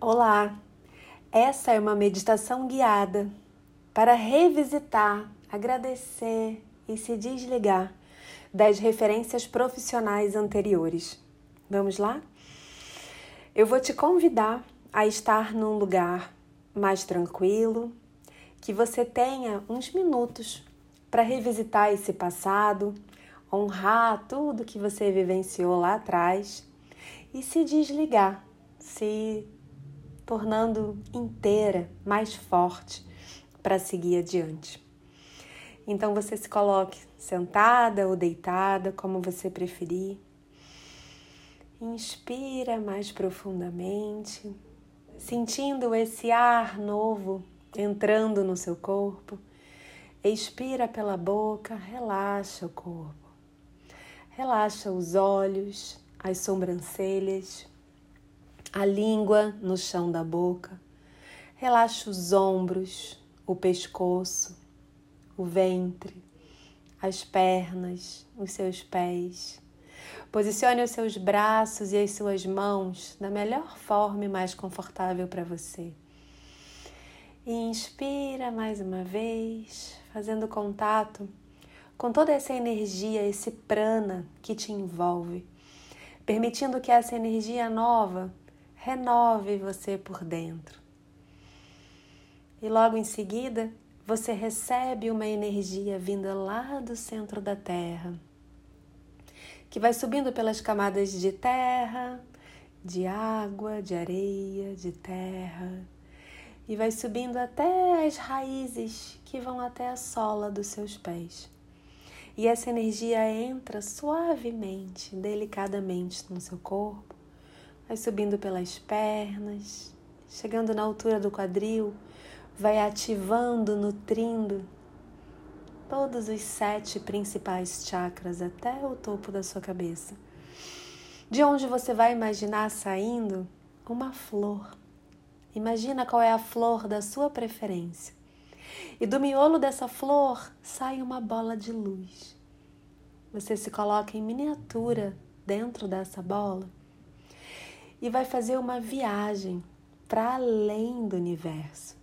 Olá! Essa é uma meditação guiada para revisitar, agradecer e se desligar das referências profissionais anteriores. Vamos lá? Eu vou te convidar a estar num lugar mais tranquilo, que você tenha uns minutos para revisitar esse passado, honrar tudo que você vivenciou lá atrás e se desligar, se tornando inteira, mais forte para seguir adiante. Então você se coloque sentada ou deitada, como você preferir. Inspira mais profundamente, sentindo esse ar novo entrando no seu corpo. Expira pela boca, relaxa o corpo. Relaxa os olhos, as sobrancelhas, a língua no chão da boca. Relaxa os ombros, o pescoço, o ventre, as pernas, os seus pés. Posicione os seus braços e as suas mãos da melhor forma e mais confortável para você. E inspira mais uma vez, fazendo contato com toda essa energia, esse prana que te envolve, permitindo que essa energia nova renove você por dentro. E logo em seguida, você recebe uma energia vinda lá do centro da Terra, que vai subindo pelas camadas de terra, de água, de areia, de terra e vai subindo até as raízes que vão até a sola dos seus pés. E essa energia entra suavemente, delicadamente no seu corpo, vai subindo pelas pernas, chegando na altura do quadril, vai ativando, nutrindo todos os sete principais chakras até o topo da sua cabeça. De onde você vai imaginar saindo uma flor Imagina qual é a flor da sua preferência. E do miolo dessa flor sai uma bola de luz. Você se coloca em miniatura dentro dessa bola e vai fazer uma viagem para além do universo.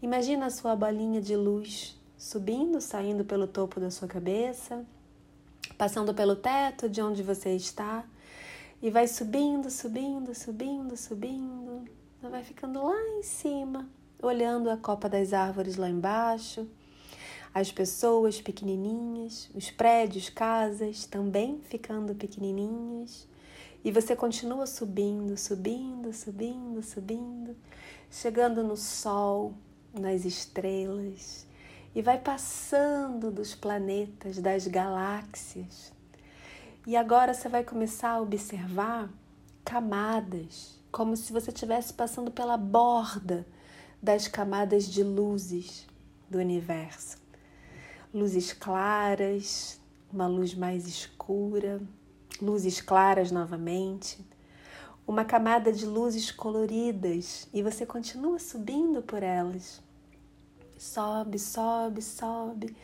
Imagina a sua bolinha de luz subindo, saindo pelo topo da sua cabeça, passando pelo teto de onde você está e vai subindo, subindo, subindo, subindo vai ficando lá em cima, olhando a copa das árvores lá embaixo, as pessoas pequenininhas, os prédios, casas também ficando pequenininhas. E você continua subindo, subindo, subindo, subindo, chegando no sol, nas estrelas, e vai passando dos planetas, das galáxias. E agora você vai começar a observar camadas como se você estivesse passando pela borda das camadas de luzes do universo. Luzes claras, uma luz mais escura, luzes claras novamente, uma camada de luzes coloridas e você continua subindo por elas. Sobe, sobe, sobe,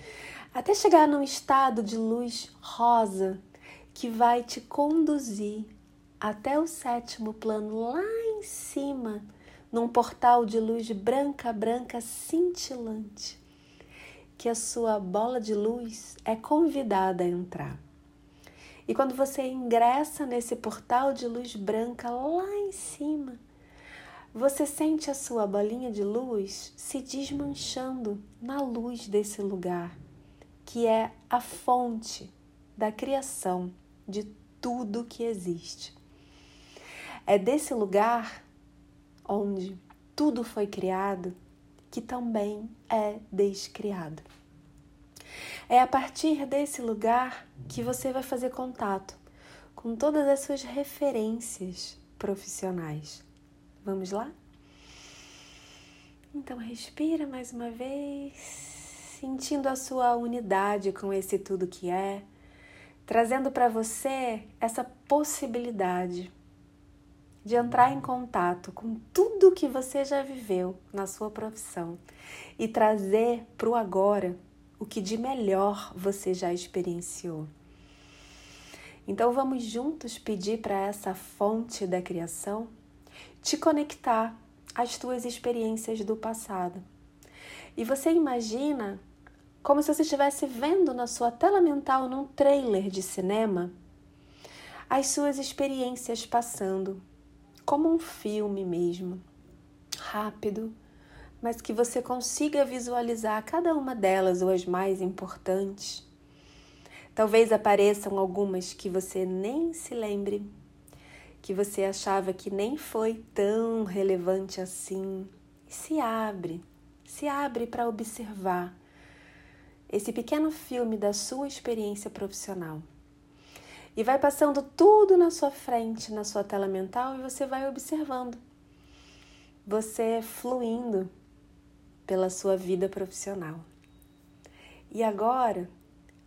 até chegar num estado de luz rosa que vai te conduzir até o sétimo plano, lá em cima, num portal de luz branca, branca, cintilante, que a sua bola de luz é convidada a entrar. E quando você ingressa nesse portal de luz branca lá em cima, você sente a sua bolinha de luz se desmanchando na luz desse lugar, que é a fonte da criação de tudo que existe. É desse lugar onde tudo foi criado que também é descriado. É a partir desse lugar que você vai fazer contato com todas as suas referências profissionais. Vamos lá? Então, respira mais uma vez, sentindo a sua unidade com esse tudo que é, trazendo para você essa possibilidade de entrar em contato com tudo que você já viveu na sua profissão e trazer para o agora o que de melhor você já experienciou. Então vamos juntos pedir para essa fonte da criação te conectar às tuas experiências do passado. E você imagina como se você estivesse vendo na sua tela mental, num trailer de cinema, as suas experiências passando, como um filme mesmo, rápido, mas que você consiga visualizar cada uma delas ou as mais importantes. Talvez apareçam algumas que você nem se lembre, que você achava que nem foi tão relevante assim. E se abre, se abre para observar esse pequeno filme da sua experiência profissional. E vai passando tudo na sua frente, na sua tela mental, e você vai observando. Você fluindo pela sua vida profissional. E agora,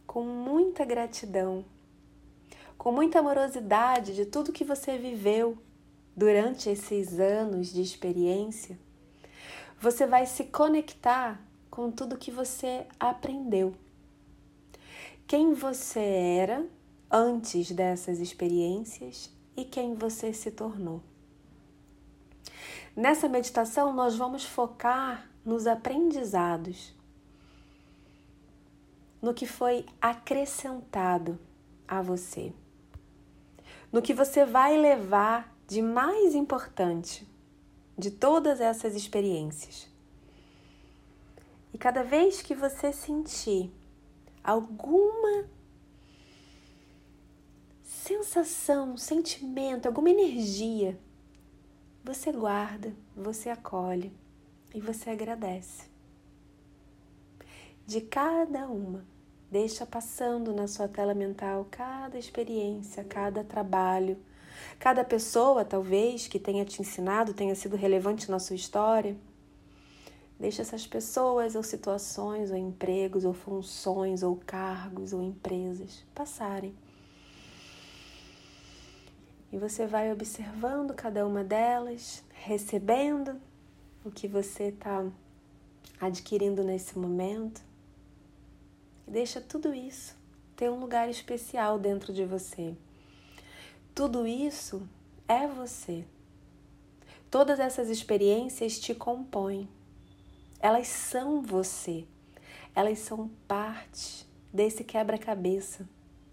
com muita gratidão, com muita amorosidade de tudo que você viveu durante esses anos de experiência, você vai se conectar com tudo que você aprendeu. Quem você era antes dessas experiências e quem você se tornou. Nessa meditação, nós vamos focar nos aprendizados, no que foi acrescentado a você, no que você vai levar de mais importante de todas essas experiências. E cada vez que você sentir alguma sensação, sentimento, alguma energia, você guarda, você acolhe e você agradece. De cada uma, deixa passando na sua tela mental cada experiência, cada trabalho, cada pessoa, talvez, que tenha te ensinado, tenha sido relevante na sua história Deixa essas pessoas ou situações ou empregos ou funções ou cargos ou empresas passarem. E você vai observando cada uma delas, recebendo o que você está adquirindo nesse momento. E deixa tudo isso ter um lugar especial dentro de você. Tudo isso é você. Todas essas experiências te compõem. Elas são você. Elas são parte desse quebra-cabeça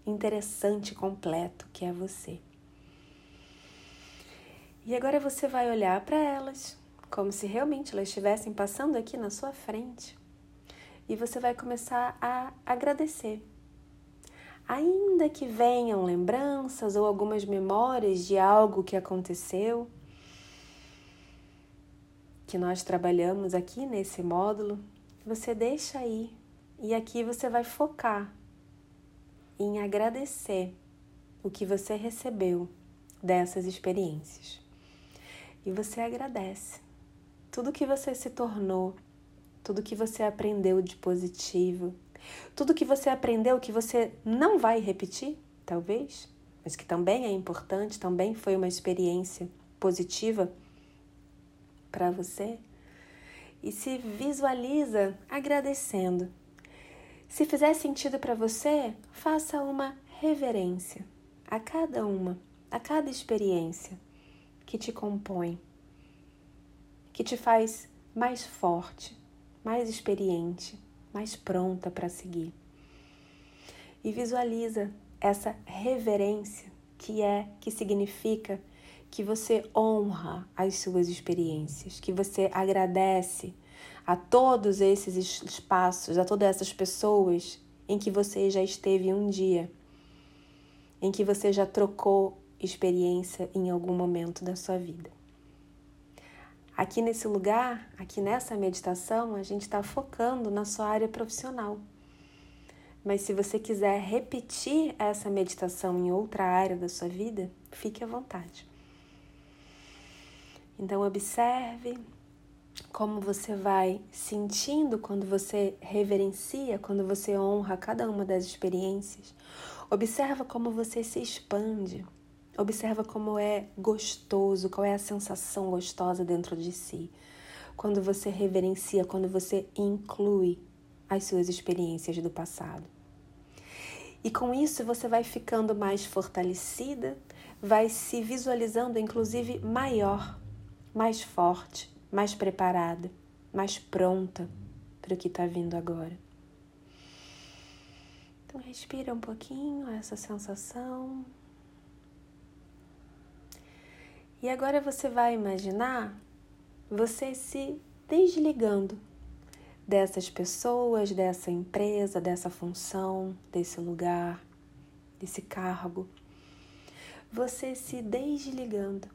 interessante completo que é você. E agora você vai olhar para elas como se realmente elas estivessem passando aqui na sua frente. E você vai começar a agradecer. Ainda que venham lembranças ou algumas memórias de algo que aconteceu, que nós trabalhamos aqui nesse módulo, você deixa aí e aqui você vai focar em agradecer o que você recebeu dessas experiências. E você agradece tudo que você se tornou, tudo que você aprendeu de positivo, tudo que você aprendeu que você não vai repetir, talvez, mas que também é importante, também foi uma experiência positiva para você e se visualiza agradecendo. Se fizer sentido para você, faça uma reverência a cada uma, a cada experiência que te compõe, que te faz mais forte, mais experiente, mais pronta para seguir. E visualiza essa reverência que é, que significa que você honra as suas experiências, que você agradece a todos esses espaços, a todas essas pessoas em que você já esteve um dia, em que você já trocou experiência em algum momento da sua vida. Aqui nesse lugar, aqui nessa meditação, a gente está focando na sua área profissional. Mas se você quiser repetir essa meditação em outra área da sua vida, fique à vontade. Então, observe como você vai sentindo quando você reverencia, quando você honra cada uma das experiências. Observa como você se expande. Observa como é gostoso, qual é a sensação gostosa dentro de si. Quando você reverencia, quando você inclui as suas experiências do passado. E com isso você vai ficando mais fortalecida, vai se visualizando inclusive maior mais forte, mais preparada, mais pronta para o que está vindo agora. Então, respira um pouquinho essa sensação. E agora você vai imaginar você se desligando dessas pessoas, dessa empresa, dessa função, desse lugar, desse cargo. Você se desligando,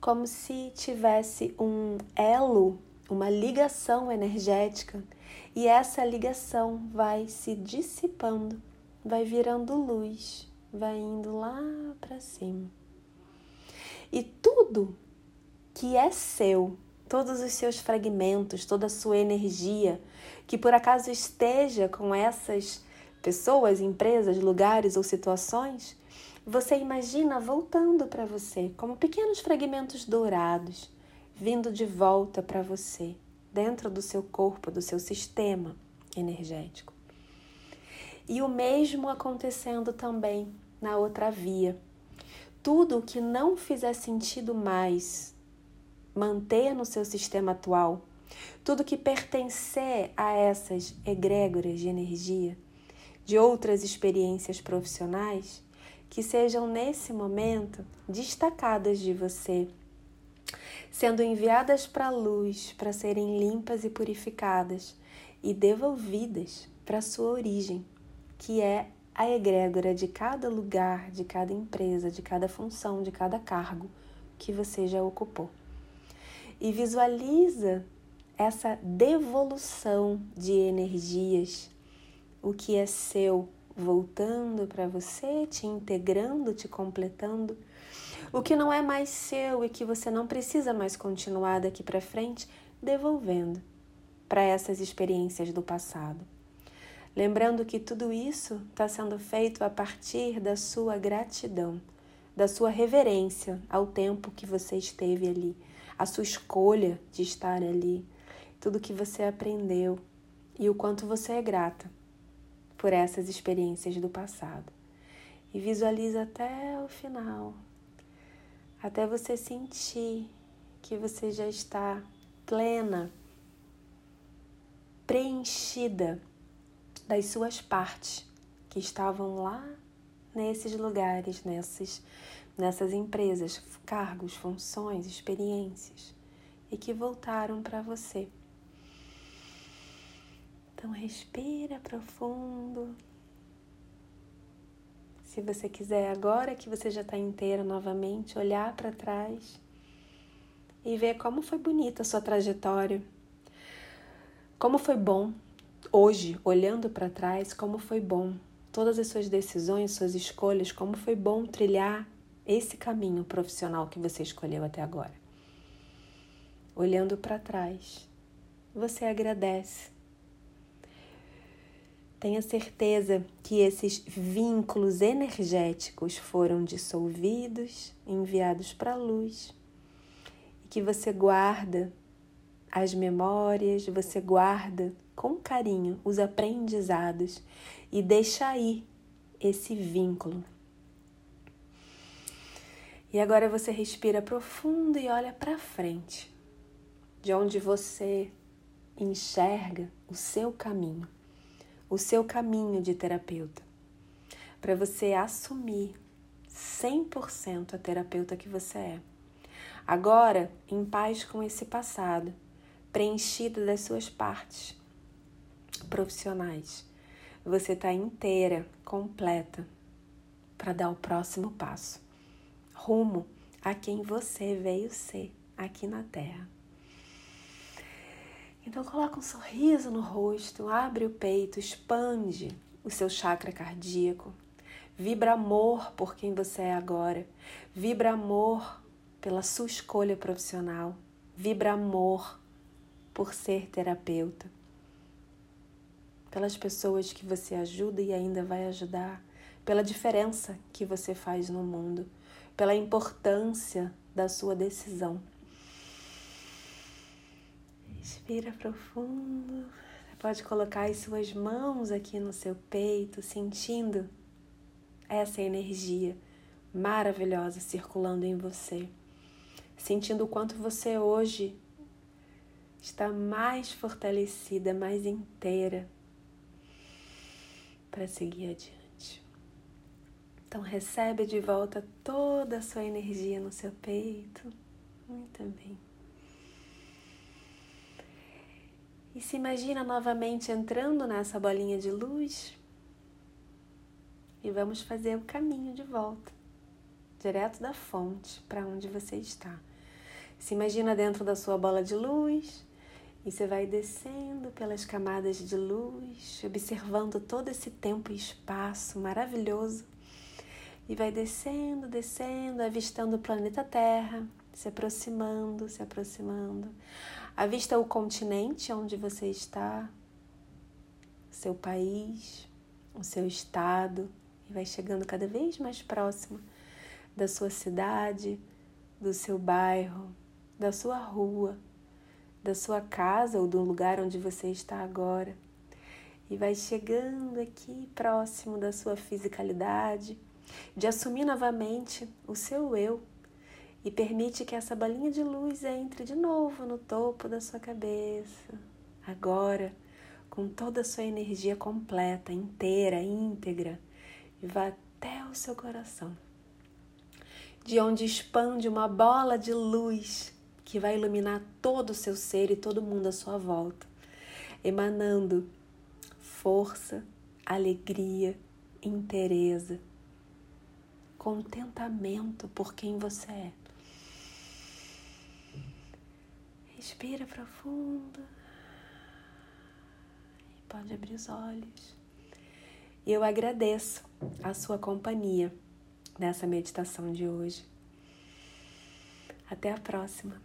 como se tivesse um elo, uma ligação energética, e essa ligação vai se dissipando, vai virando luz, vai indo lá para cima. E tudo que é seu, todos os seus fragmentos, toda a sua energia, que por acaso esteja com essas pessoas, empresas, lugares ou situações, você imagina voltando para você, como pequenos fragmentos dourados, vindo de volta para você, dentro do seu corpo, do seu sistema energético. E o mesmo acontecendo também na outra via. Tudo o que não fizer sentido mais manter no seu sistema atual, tudo que pertencer a essas egrégoras de energia, de outras experiências profissionais, que sejam nesse momento destacadas de você, sendo enviadas para a luz para serem limpas e purificadas e devolvidas para sua origem, que é a egrégora de cada lugar, de cada empresa, de cada função, de cada cargo que você já ocupou e visualiza essa devolução de energias, o que é seu voltando para você, te integrando, te completando. O que não é mais seu e que você não precisa mais continuar daqui para frente, devolvendo para essas experiências do passado. Lembrando que tudo isso está sendo feito a partir da sua gratidão, da sua reverência ao tempo que você esteve ali a sua escolha de estar ali, tudo que você aprendeu e o quanto você é grata por essas experiências do passado. E visualiza até o final, até você sentir que você já está plena, preenchida das suas partes que estavam lá nesses lugares, nesses nessas empresas, cargos, funções, experiências e que voltaram para você. Então respira profundo. Se você quiser agora que você já está inteira novamente, olhar para trás e ver como foi bonita a sua trajetória. Como foi bom hoje, olhando para trás, como foi bom todas as suas decisões, suas escolhas, como foi bom trilhar esse caminho profissional que você escolheu até agora. Olhando para trás, você agradece. Tenha certeza que esses vínculos energéticos foram dissolvidos, enviados para a luz, e que você guarda as memórias, você guarda com carinho os aprendizados e deixa aí esse vínculo. E agora você respira profundo e olha para frente, de onde você enxerga o seu caminho, o seu caminho de terapeuta, para você assumir 100% a terapeuta que você é. Agora, em paz com esse passado, preenchida das suas partes profissionais, você está inteira, completa, para dar o próximo passo rumo a quem você veio ser aqui na Terra. Então coloca um sorriso no rosto, abre o peito, expande o seu chakra cardíaco. Vibra amor por quem você é agora. Vibra amor pela sua escolha profissional. Vibra amor por ser terapeuta. Pelas pessoas que você ajuda e ainda vai ajudar. Pela diferença que você faz no mundo pela importância da sua decisão. Respira profundo. Você pode colocar as suas mãos aqui no seu peito, sentindo essa energia maravilhosa circulando em você. sentindo o quanto você hoje está mais fortalecida, mais inteira para seguir adiante. Então recebe de volta toda a sua energia no seu peito. Muito bem. E se imagina novamente entrando nessa bolinha de luz. E vamos fazer o caminho de volta, direto da fonte para onde você está. Se imagina dentro da sua bola de luz e você vai descendo pelas camadas de luz, observando todo esse tempo e espaço maravilhoso. E vai descendo, descendo, avistando o planeta Terra, se aproximando, se aproximando. Avista o continente onde você está, seu país, o seu estado, e vai chegando cada vez mais próximo da sua cidade, do seu bairro, da sua rua, da sua casa ou do lugar onde você está agora. E vai chegando aqui próximo da sua fisicalidade, de assumir novamente o seu eu e permite que essa balinha de luz entre de novo no topo da sua cabeça. Agora, com toda a sua energia completa, inteira, íntegra, e vá até o seu coração, de onde expande uma bola de luz que vai iluminar todo o seu ser e todo mundo à sua volta, emanando força, alegria, inteireza, contentamento por quem você é. Respira profundo. E pode abrir os olhos. E eu agradeço a sua companhia nessa meditação de hoje. Até a próxima.